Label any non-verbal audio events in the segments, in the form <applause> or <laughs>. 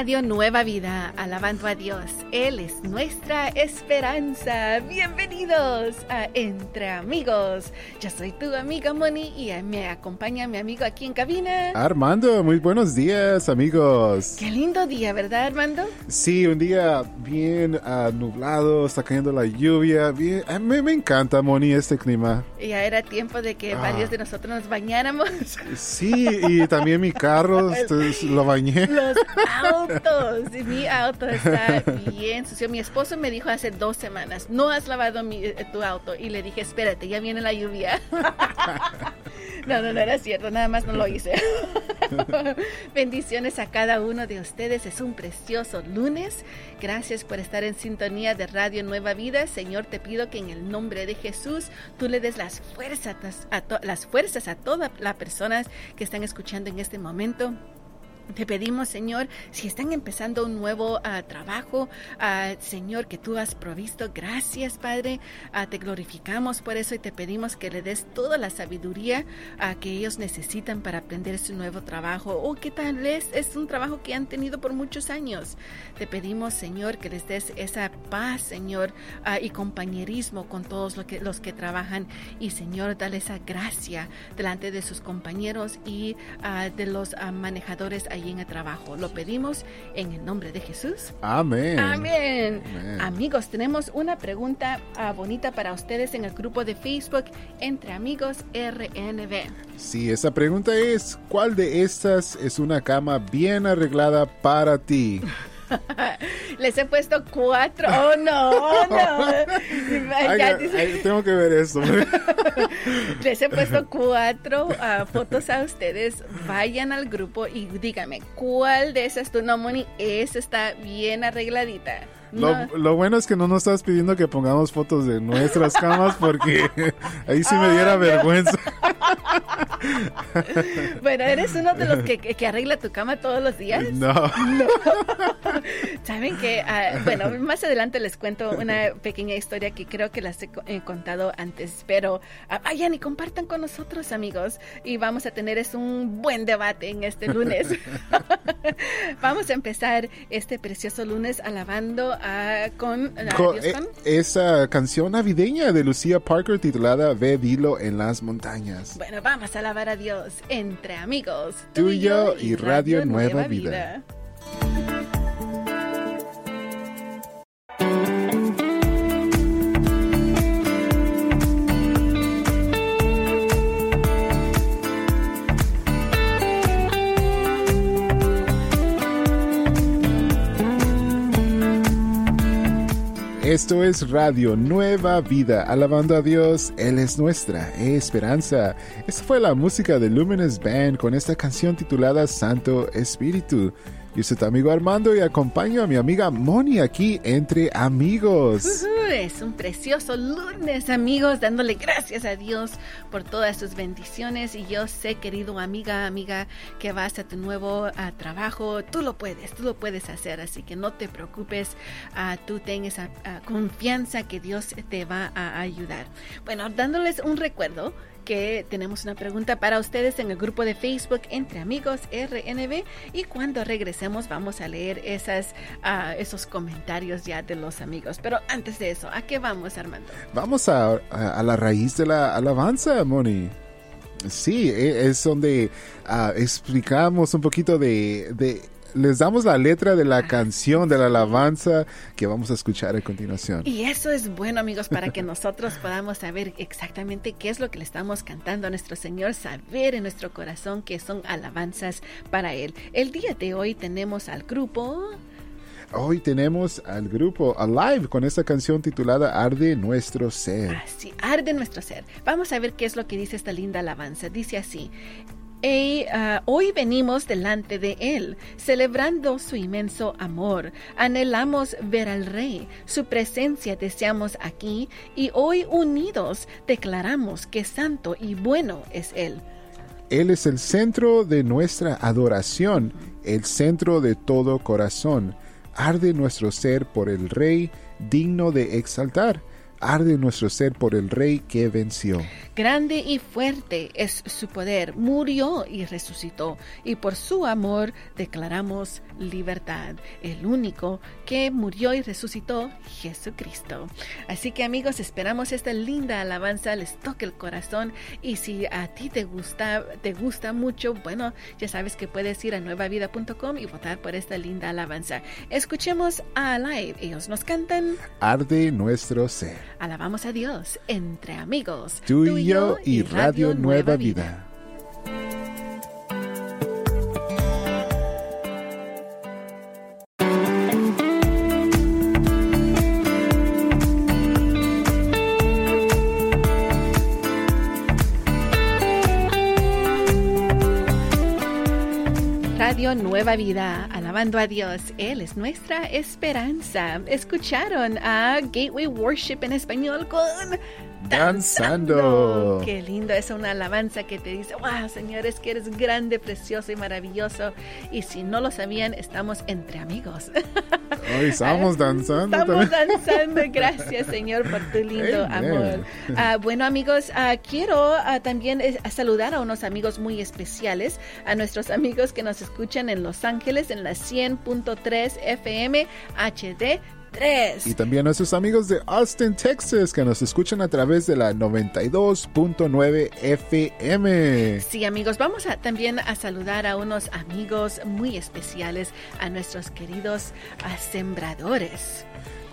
Radio Nueva Vida, alabando a Dios. Él es nuestra esperanza. Bienvenidos a Entre Amigos. Yo soy tu amiga Moni y me acompaña mi amigo aquí en cabina. Armando, muy buenos días amigos. Qué lindo día, ¿verdad Armando? Sí, un día bien uh, nublado, está cayendo la lluvia. Bien, a mí me encanta Moni este clima. Ya era tiempo de que ah. varios de nosotros nos bañáramos. Sí, y también mi carro <laughs> lo bañé. Los autos. mi auto está bien sucio. Mi esposo me dijo hace dos semanas, no has lavado mi, eh, tu auto. Y le dije, espérate, ya viene la lluvia. <laughs> No, no, no era cierto, nada más no lo hice. <laughs> Bendiciones a cada uno de ustedes. Es un precioso lunes. Gracias por estar en sintonía de Radio Nueva Vida. Señor, te pido que en el nombre de Jesús tú le des las fuerzas a, las fuerzas a todas las personas que están escuchando en este momento te pedimos, Señor, si están empezando un nuevo uh, trabajo, uh, Señor, que tú has provisto, gracias, Padre. Uh, te glorificamos por eso y te pedimos que le des toda la sabiduría que ellos necesitan para aprender su nuevo trabajo o que tal vez es un trabajo que han tenido por muchos años. Te pedimos, Señor, que les des esa paz, Señor, y compañerismo con todos los que trabajan y, Señor, dale esa gracia delante de sus compañeros y de los manejadores en el trabajo. Lo pedimos en el nombre de Jesús. Amén. Amén. Amigos, tenemos una pregunta ah, bonita para ustedes en el grupo de Facebook Entre Amigos RNB. Sí, esa pregunta es, ¿cuál de estas es una cama bien arreglada para ti? <laughs> Les he puesto cuatro. Oh, no, no. <laughs> tengo que ver esto. <laughs> Les he puesto cuatro uh, fotos a ustedes. Vayan al grupo y díganme, ¿cuál de esas tu no, Moni? Esa está bien arregladita. Lo, bueno es que no nos estás pidiendo que pongamos fotos de nuestras camas porque <laughs> ahí sí me diera vergüenza. <laughs> bueno, ¿eres uno de los que, arregla tu cama todos los días? No. no. <laughs> Saben que, ah, bueno, más adelante les cuento una pequeña historia que creo que las he contado antes, pero uh, vayan y compartan con nosotros, amigos, y vamos a tener es un buen debate en este lunes. <laughs> vamos a empezar este precioso lunes alabando con, eh, esa canción navideña de Lucía Parker titulada Ve Dilo en las montañas. Bueno, vamos a alabar a Dios entre amigos. Tuyo y, Radio, Nueva, Vida. Esto es Radio Nueva Vida, alabando a Dios, Él es nuestra esperanza. Esta fue la música de Luminous Band con esta canción titulada Santo Espíritu. Yo soy tu amigo Armando y acompaño a mi amiga Moni aquí entre amigos. es un precioso lunes, amigos, dándole gracias a Dios por todas sus bendiciones. Y yo sé, querido amiga, amiga, que vas a tu nuevo trabajo. Tú lo puedes, tú lo puedes hacer. Así que no te preocupes. Uh, tú ten esa confianza que Dios te va a ayudar. Bueno, dándoles un recuerdo que tenemos una pregunta para ustedes en el grupo de Facebook Entre Amigos RNB y cuando regresemos vamos a leer esas, uh, esos comentarios ya de los amigos. Pero antes de eso, ¿a qué vamos Armando? Vamos a, a, la raíz de la alabanza, Moni. Sí, e, es donde uh, explicamos un poquito de les damos la letra de la canción, de la alabanza que vamos a escuchar a continuación. Y eso es bueno, amigos, para que nosotros podamos saber exactamente qué es lo que le estamos cantando a nuestro Señor, saber en nuestro corazón que son alabanzas para Él. El día de hoy tenemos al grupo... Hoy tenemos al grupo Alive con esta canción titulada Arde nuestro ser. Así, Arde nuestro ser. Vamos a ver qué es lo que dice esta linda alabanza. Dice así, y, ah, hoy venimos delante de Él, celebrando su inmenso amor. Anhelamos ver al Rey, su presencia deseamos aquí y hoy unidos declaramos que santo y bueno es Él. Él es el centro de nuestra adoración, el centro de todo corazón. Arde nuestro ser por el Rey, digno de exaltar. Arde nuestro ser por el Rey que venció. Grande y fuerte es su poder, murió y resucitó, y por su amor declaramos libertad. El único que murió y resucitó, Jesucristo. Así que amigos, esperamos esta linda alabanza, les toque el corazón, y si a ti te gusta, te gusta mucho, bueno, ya sabes que puedes ir a nuevavida.com y votar por esta linda alabanza. Escuchemos a Live, ellos nos cantan. Arde nuestro ser. Alabamos a Dios entre amigos. Tú y yo y Radio Nueva Vida. Radio Nueva Vida, alabando a Dios, Él es nuestra esperanza. Escucharon a Gateway Worship en español con Danzando. Qué lindo, es una alabanza que te dice, wow, señores, que eres grande, precioso y maravilloso. Y si no lo sabían, estamos entre amigos. <laughs> Hoy estamos danzando. Estamos danzando. <laughs> Gracias, Señor, por tu lindo Amen. amor. Ah, bueno, amigos, ah, quiero ah, también eh, saludar a unos amigos muy especiales, a nuestros amigos que nos escuchan en Los Ángeles en la 100.3 FM HD. 3. Y también nuestros amigos de Austin, Texas, que nos escuchan a través de la 92.9 FM. Sí, amigos, vamos a, también a saludar a unos amigos muy especiales, a nuestros queridos ah, sembradores.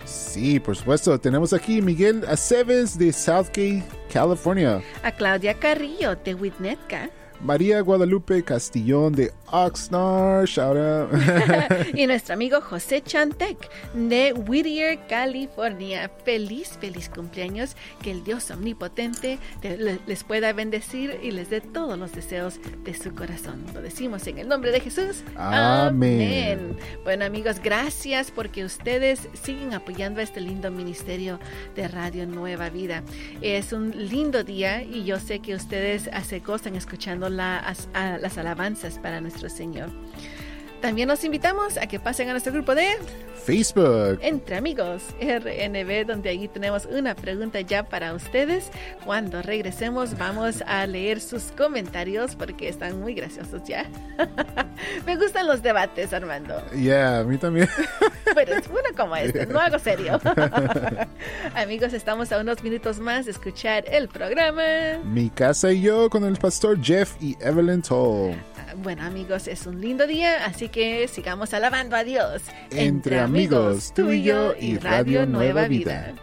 Sí, por supuesto. Tenemos aquí Miguel Aceves de Southgate, California. A Claudia Carrillo de Witnetka. María Guadalupe Castillón de Oxnard, shout <laughs> out. y nuestro amigo José Chantec de Whittier, California. Feliz, feliz cumpleaños. Que el Dios omnipotente te- le- les pueda bendecir y les dé todos los deseos de su corazón. Lo decimos en el nombre de Jesús. Amén. Bueno, amigos, gracias porque ustedes siguen apoyando a este lindo ministerio de Radio Nueva Vida. Es un lindo día y yo sé que ustedes se gozan escuchando las alabanzas para nuestro Señor. También los invitamos a que pasen a nuestro grupo de Facebook. Entre Amigos RNB, donde allí tenemos una pregunta ya para ustedes. Cuando regresemos vamos a leer sus comentarios porque están muy graciosos ya. <laughs> Me gustan los debates, Armando. Yeah, a mí también. <laughs> Pero es uno como este, no algo serio. <laughs> Amigos, estamos a unos minutos más de escuchar el programa. Mi casa y yo con el pastor Jeff y Evelyn Toll. Bueno, amigos, es un lindo día, así que sigamos alabando a Dios. Entre amigos, tú y yo y Radio Nueva Vida.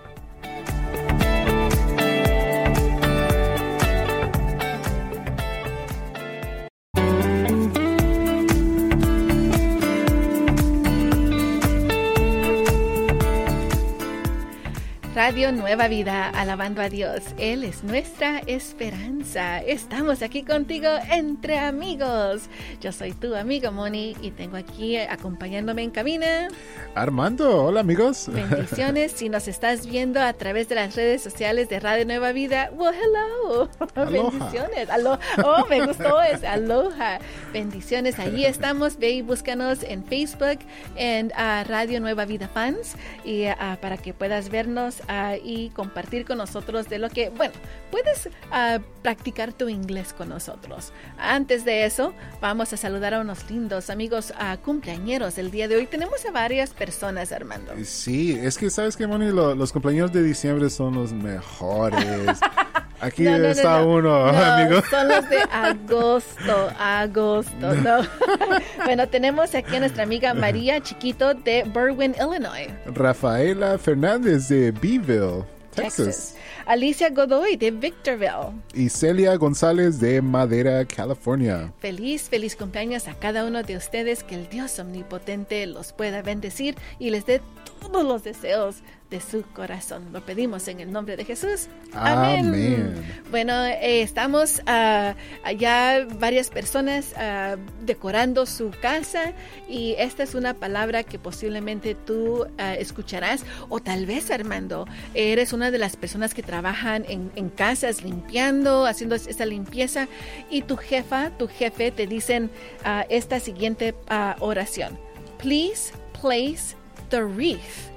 Radio Nueva Vida, alabando a Dios. Él es nuestra esperanza. Estamos aquí contigo entre amigos. Yo soy tu amigo Moni y tengo aquí acompañándome en cabina. Armando, hola amigos. Bendiciones. si nos estás viendo a través de las redes sociales de Radio Nueva Vida, well, hello. Aloha. Bendiciones. Alo oh, me gustó ese. Aloha. Bendiciones. Ahí estamos. Ve y búscanos en Facebook en ah, Radio Nueva Vida Fans y ah, para que puedas vernos ah, y compartir con nosotros de lo que, bueno, puedes ah, practicar tu inglés con nosotros. Antes de eso, vamos a saludar a unos lindos amigos ah, cumpleañeros el día de hoy. Tenemos a varias personas, Armando. Sí, es que sabes que, Moni, Lo- los cumpleaños de diciembre son los mejores. <laughs> Aquí No, está no. uno, No, amigo. Son los de <laughs> agosto, agosto, no. <laughs> bueno, tenemos aquí a nuestra amiga María Chiquito de Berwyn, Illinois, Rafaela Fernández de Beeville, Texas. Texas. Alicia Godoy de Victorville. Y Celia González de Madera, California. Feliz, feliz cumpleaños a cada uno de ustedes. Que el Dios omnipotente los pueda bendecir y les dé todos los deseos de su corazón. Lo pedimos en el nombre de Jesús. Amén. Amén. Bueno, eh, estamos ah, allá varias personas ah, decorando su casa y esta es una palabra que posiblemente tú ah, escucharás o tal vez Armando, eres una de las personas que trabajan en, casas limpiando, haciendo esta limpieza y tu jefa, tu jefe te dicen ah, esta siguiente ah, oración. Please place the wreath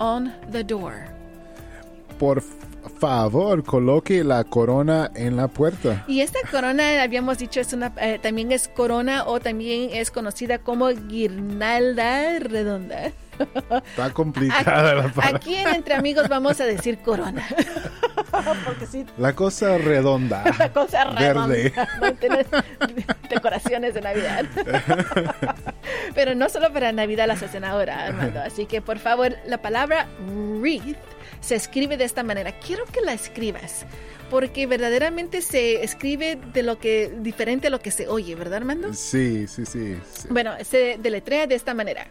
on the door. por favor, coloque la corona en la puerta. Y esta corona, habíamos dicho, es una, eh, también es corona o también es conocida como guirnalda redonda. Está complicada la palabra. Aquí en Entre Amigos vamos a decir corona. <laughs> <laughs> Porque sí, La cosa redonda. <laughs> la cosa redonda. Verde. <laughs> ¿no? Tienes decoraciones de Navidad. Pero no solo para Navidad las hacen ahora, Armando. Así que por favor, la palabra wreath se escribe de esta manera. Quiero que la escribas. Porque verdaderamente se escribe de lo que diferente a lo que se oye, ¿verdad, Armando? Sí, sí, sí. sí. Bueno, se deletrea de esta manera.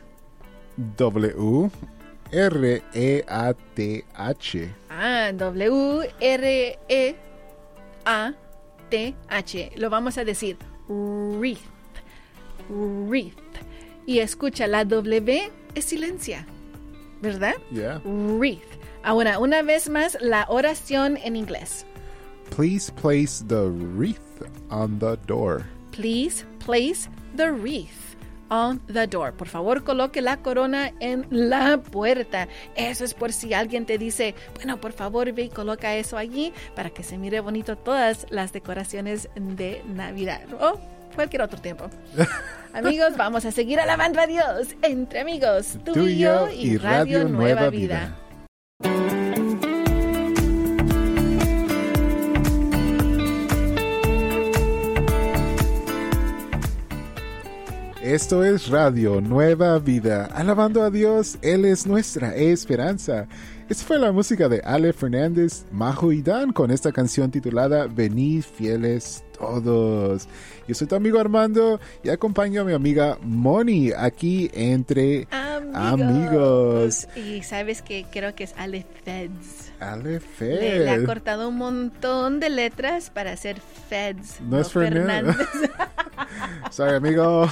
W R E A T H. Ah, W-R-E-A-T-H. Lo vamos a decir wreath. Wreath. Y escucha, la W es silencia, ¿verdad? Yeah. Wreath. Ahora, una vez más, la oración en inglés. Please place the wreath on the door. Please place the wreath on the door. Por favor, coloque la corona en la puerta. Eso es por si alguien te dice, bueno, por favor, ve y coloca eso allí para que se mire bonito todas las decoraciones de Navidad o cualquier otro tiempo. <laughs> amigos, vamos a seguir alabando a Dios entre amigos, tú, y yo y Radio, Nueva, Vida. Esto es Radio Nueva Vida, alabando a Dios, Él es nuestra esperanza. Esta fue la música de Ale Fernández, Majo y Dan con esta canción titulada Venid fieles todos. Yo soy tu amigo Armando y acompaño a mi amiga Moni aquí entre amigos. Y sabes que creo que es Ale Feds. Ale Le, le ha cortado un montón de letras para hacer Feds. No es Fernández. <laughs> Sorry, amigo.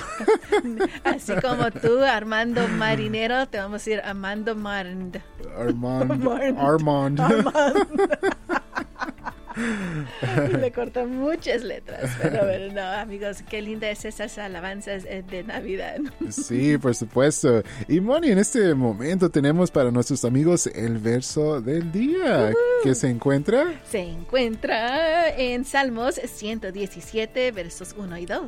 <laughs> Así como tú, Armando Marinero, te vamos a decir Armando Marnd. Armand. Armand. Armand. <laughs> <laughs> Le cortó muchas letras. Pero bueno, no, amigos, qué linda es esas alabanzas eh, de Navidad. Sí, por supuesto. Y Moni, en este momento tenemos para nuestros amigos el verso del día que se encuentra. Se encuentra en Salmos 117, versos 1 y 2.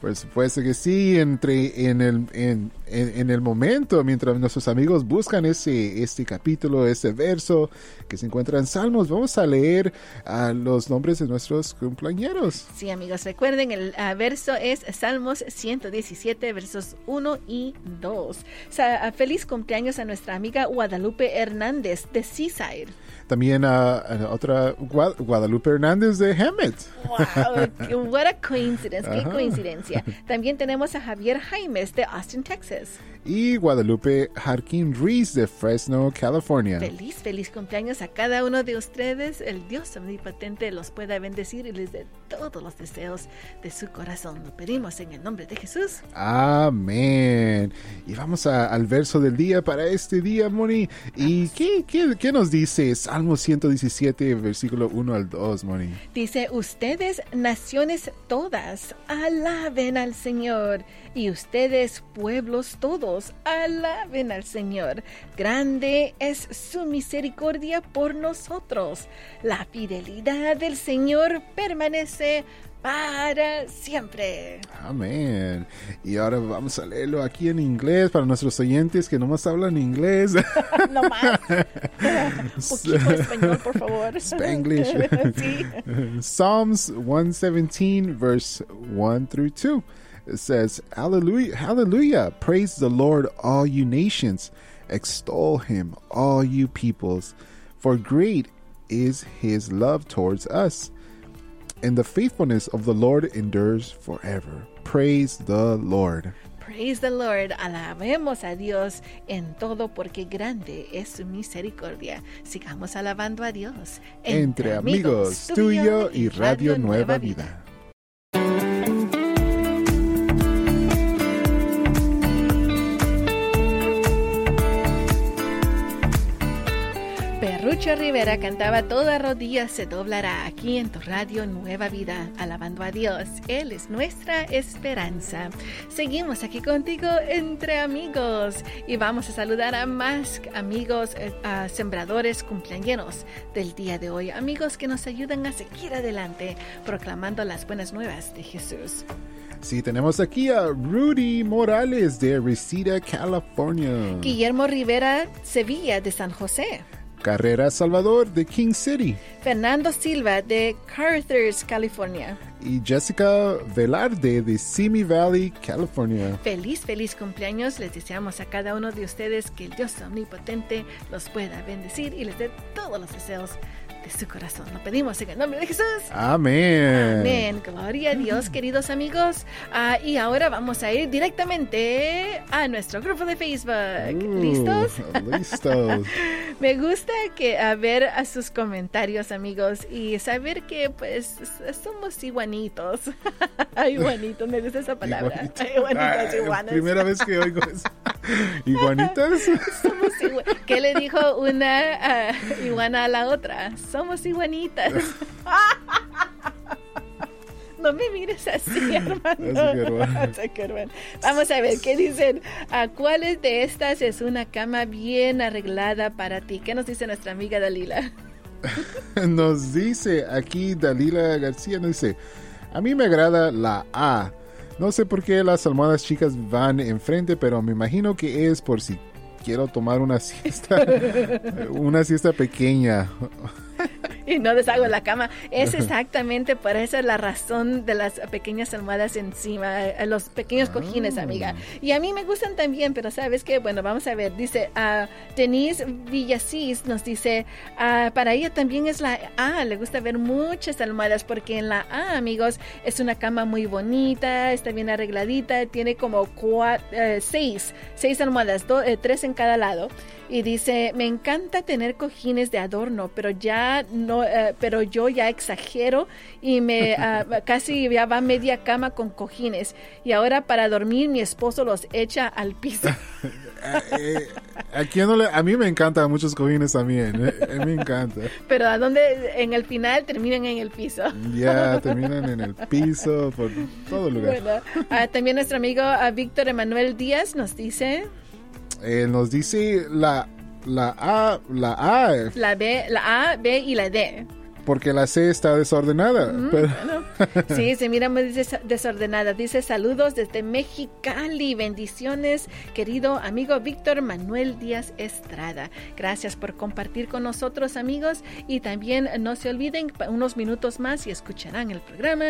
Por supuesto que sí, entre en el en, en- en el momento mientras nuestros amigos buscan ese este capítulo, ese verso que se encuentra en Salmos, vamos a leer a los nombres de nuestros cumpleañeros. Sí, amigos, recuerden, el ah, verso es Salmos 117, versos 1 y 2. Sa- ah, feliz cumpleaños a nuestra amiga Guadalupe Hernández de Seaside. También a, a otra Gua- Guadalupe Hernández de Hammett. ¡Wow! <laughs> ¡What a coincidence! ¡Qué Ajá. coincidencia! <laughs> También tenemos a Javier Jaimes de Austin, Texas. Y Guadalupe Harkin Reese de Fresno, California. Feliz, feliz cumpleaños a cada uno de ustedes. El Dios omnipotente los pueda bendecir y les dé todos los deseos de su corazón. Lo pedimos en el nombre de Jesús. Amén. Y vamos a- al verso del día para este día, Moni. ¿Y qué, qué, qué nos dice Salmo 117, versículo 1 al 2, Moni? Dice, ustedes, naciones todas, alaben al Señor. Y ustedes, pueblos todos, alaben al Señor. Grande es su misericordia por nosotros. La fidelidad del Señor permanece para siempre. Amén. Y ahora vamos a leerlo aquí en inglés para nuestros oyentes que nomás hablan inglés. <laughs> no más. <laughs> Poquito español, por favor. <laughs> Spanglish. sí. Psalms 117, verse 1 through 2. It says, Hallelujah, hallelujah, praise the Lord, all you nations. Extol him, all you peoples. For great is his love towards us. And the faithfulness of the Lord endures forever. Praise the Lord. Praise the Lord, alabemos a Dios en todo porque grande es su misericordia. Sigamos alabando a Dios. Entre amigos, tuyo y Radio Nueva Vida. Lucho Rivera cantaba Toda rodilla se doblará aquí en tu radio Nueva Vida, alabando a Dios. Él es nuestra esperanza. Seguimos aquí contigo entre amigos y vamos a saludar a más amigos, eh, a sembradores cumpleaños del día de hoy, amigos que nos ayudan a seguir adelante proclamando las buenas nuevas de Jesús. Sí, tenemos aquí a Rudy Morales de Reseda, California. Guillermo Rivera Sevilla de San José. Carrera Salvador de King City. Fernando Silva de Carthers, California. Y Jessica Velarde de Simi Valley, California. Feliz, feliz cumpleaños. Les deseamos a cada uno de ustedes que el Dios omnipotente los pueda bendecir y les dé todos los deseos de su corazón. Lo pedimos en el nombre de Jesús. Amén. Amén. Gloria a Dios, queridos amigos. Ah, y ahora vamos a ir directamente a nuestro grupo de Facebook. Uh, ¿Listos? <laughs> Listos. <laughs> Me gusta que a ver a sus comentarios, amigos, y saber que pues somos iguanitos. <laughs> iguanitos, me gusta esa palabra. Iguanitas, Ah, iguanas. Primera vez que oigo eso. ¿Iguanitas? Somos igua- ¿Qué le dijo una ah, iguana a la otra? Somos iguanitas. <laughs> <laughs> No me mires así, hermano. <laughs> Así que, hermano. Vamos a ver qué dicen. ¿A cuáles de estas es una cama bien arreglada para ti? ¿Qué nos dice nuestra amiga Dalila? Nos dice aquí Dalila García, nos dice, a mí me agrada la A. No sé por qué las almohadas chicas van enfrente, pero me imagino que es por si quiero tomar una siesta, una siesta pequeña. <laughs> y no deshago la cama. Es exactamente por esa es la razón de las pequeñas almohadas encima, eh, los pequeños cojines, amiga. Y a mí me gustan también, pero sabes que, bueno, vamos a ver, dice ah, Denise Villasís nos dice, ah, para ella también es la A, le gusta ver muchas almohadas porque en la A, amigos, es una cama muy bonita, está bien arregladita, tiene como eh, seis, seis almohadas, do- eh, tres en cada lado. Y dice, me encanta tener cojines de adorno, pero ya no, eh, pero yo ya exagero y me <laughs> ah, casi ya va media cama con cojines. Y ahora para dormir mi esposo los echa al piso. <laughs> Eh, ¿a, quién no le- a mí me encantan muchos cojines también, eh, eh, me encanta. pero a donde en el final terminan en el piso. Ya <laughs> terminan en el piso, por todo lugar. Bueno, ah, también nuestro amigo ah, Víctor Emanuel Díaz nos dice Él nos dice la, la A, la A, la B, la A, B y la D. porque la C está desordenada. pero- <laughs> Sí, se mira muy des- desordenada. Dice saludos desde Mexicali. Bendiciones, querido amigo Víctor Manuel Díaz Estrada. Gracias por compartir con nosotros, amigos. Y también no se olviden, unos minutos más y escucharán el programa.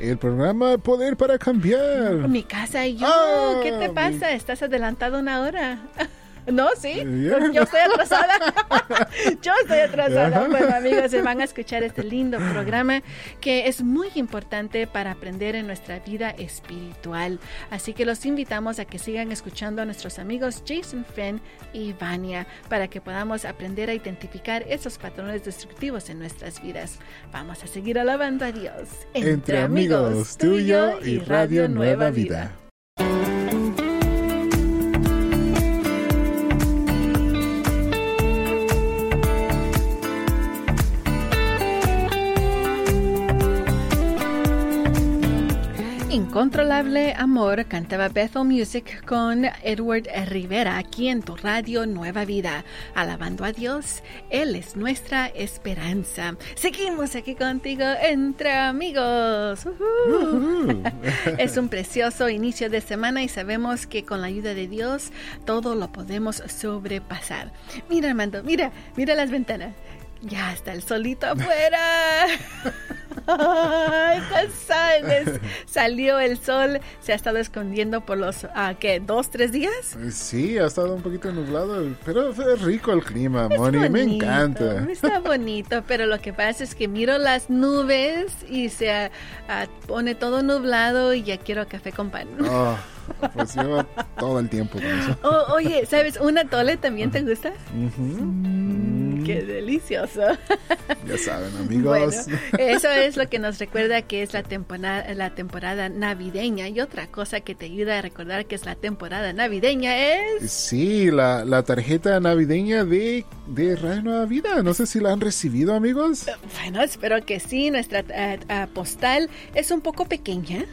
El programa Poder para Cambiar. Mi casa y yo. Ah, ¿Qué te mi- pasa? ¿Estás adelantado una hora? <laughs> No, sí. <laughs> Yo estoy atrasada. Yo estoy atrasada. Bueno, amigos, se van a escuchar este lindo programa que es muy importante para aprender en nuestra vida espiritual. Así que los invitamos a que sigan escuchando a nuestros amigos Jason Fenn y Vania para que podamos aprender a identificar esos patrones destructivos en nuestras vidas. Vamos a seguir alabando a Dios. Entre amigos, tú y yo y Radio Nueva Vida. Incontrolable Amor cantaba Bethel Music con Edward Rivera aquí en tu radio Nueva Vida. Alabando a Dios, Él es nuestra esperanza. Seguimos aquí contigo entre amigos. Es un precioso inicio de semana y sabemos que con la ayuda de Dios todo lo podemos sobrepasar. Mira, Armando, mira, mira las ventanas. Ya está el solito afuera. <laughs> Ay, González. Salió el sol, se ha estado escondiendo por los, ah, ¿qué? ¿Dos, tres días? Sí, ha estado un poquito nublado, pero es rico el clima, Moni, me encanta. Está bonito, pero lo que pasa es que miro las nubes y se ah, ah, pone todo nublado y ya quiero café con pan. Oh, pues lleva todo el tiempo con eso. Oh, oye, ¿sabes? ¿Un atole también te gusta? Mm, Qué delicioso. Ya saben, <laughs> amigos. eso es lo que nos recuerda que es la temporada, la temporada navideña. Y otra cosa que te ayuda a recordar que es la temporada navideña es... Sí, la, la tarjeta navideña de, de Radio Nueva Vida. No sé si la han recibido, amigos. Bueno, espero que sí. Nuestra eh, eh, postal es un poco pequeña.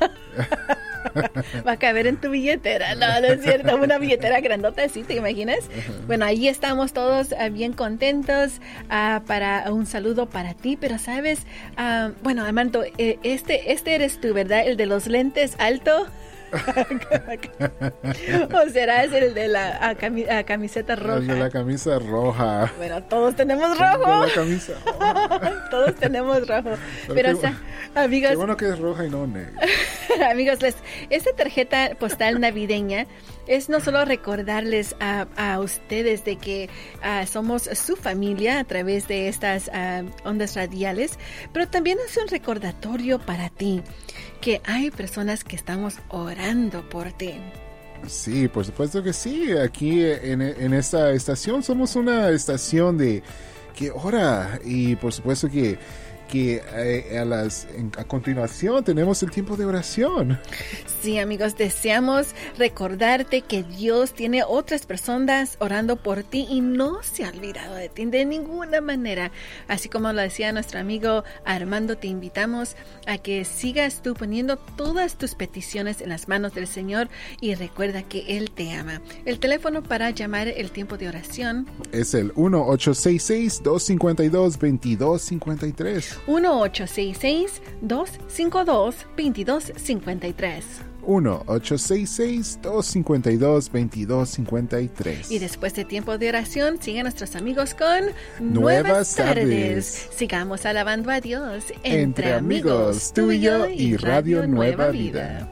<laughs> <laughs> Va a caber en tu billetera. No, no es cierto. Una billetera grandota, ¿sí? ¿Te imaginas? Bueno, ahí estamos todos ah, bien contentos ah, para un saludo para ti. Pero, ¿sabes? Ah, bueno, Armando, eh, este, este eres tú, ¿verdad? El de los lentes alto. <laughs> o será es el de la camiseta roja. El de la camisa roja. Bueno, todos tenemos rojo. la camisa <laughs> todos tenemos rojo. Pero, amigos. Qué bueno que es roja y no negra. <laughs> amigos, les, esta tarjeta postal navideña es no solo recordarles a, ustedes de que ah, somos su familia a través de estas ah, ondas radiales, pero también es un recordatorio para ti que hay personas que estamos orando por ti. Sí, por supuesto que sí. Aquí en, en esta estación somos una estación de que ora y por supuesto que que eh, a, las, a continuación tenemos el tiempo de oración. Sí, amigos, deseamos recordarte que Dios tiene otras personas orando por ti y no se ha olvidado de ti de ninguna manera. Así como lo decía nuestro amigo Armando, te invitamos a que sigas tú poniendo todas tus peticiones en las manos del Señor y recuerda que Él te ama. El teléfono para llamar el tiempo de oración es el 1866 252 2253 1-866-252-2253. 1-866-252-2253. Y después de tiempo de oración, siguen nuestros amigos con Nuevas, tardes. Sigamos alabando a Dios entre, amigos, tuyo y Radio Nueva, Vida.